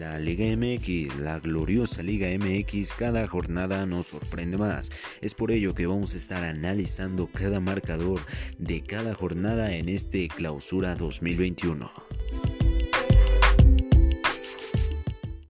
La Liga MX, la gloriosa Liga MX, cada jornada nos sorprende más. Es por ello que vamos a estar analizando cada marcador de cada jornada en este clausura 2021.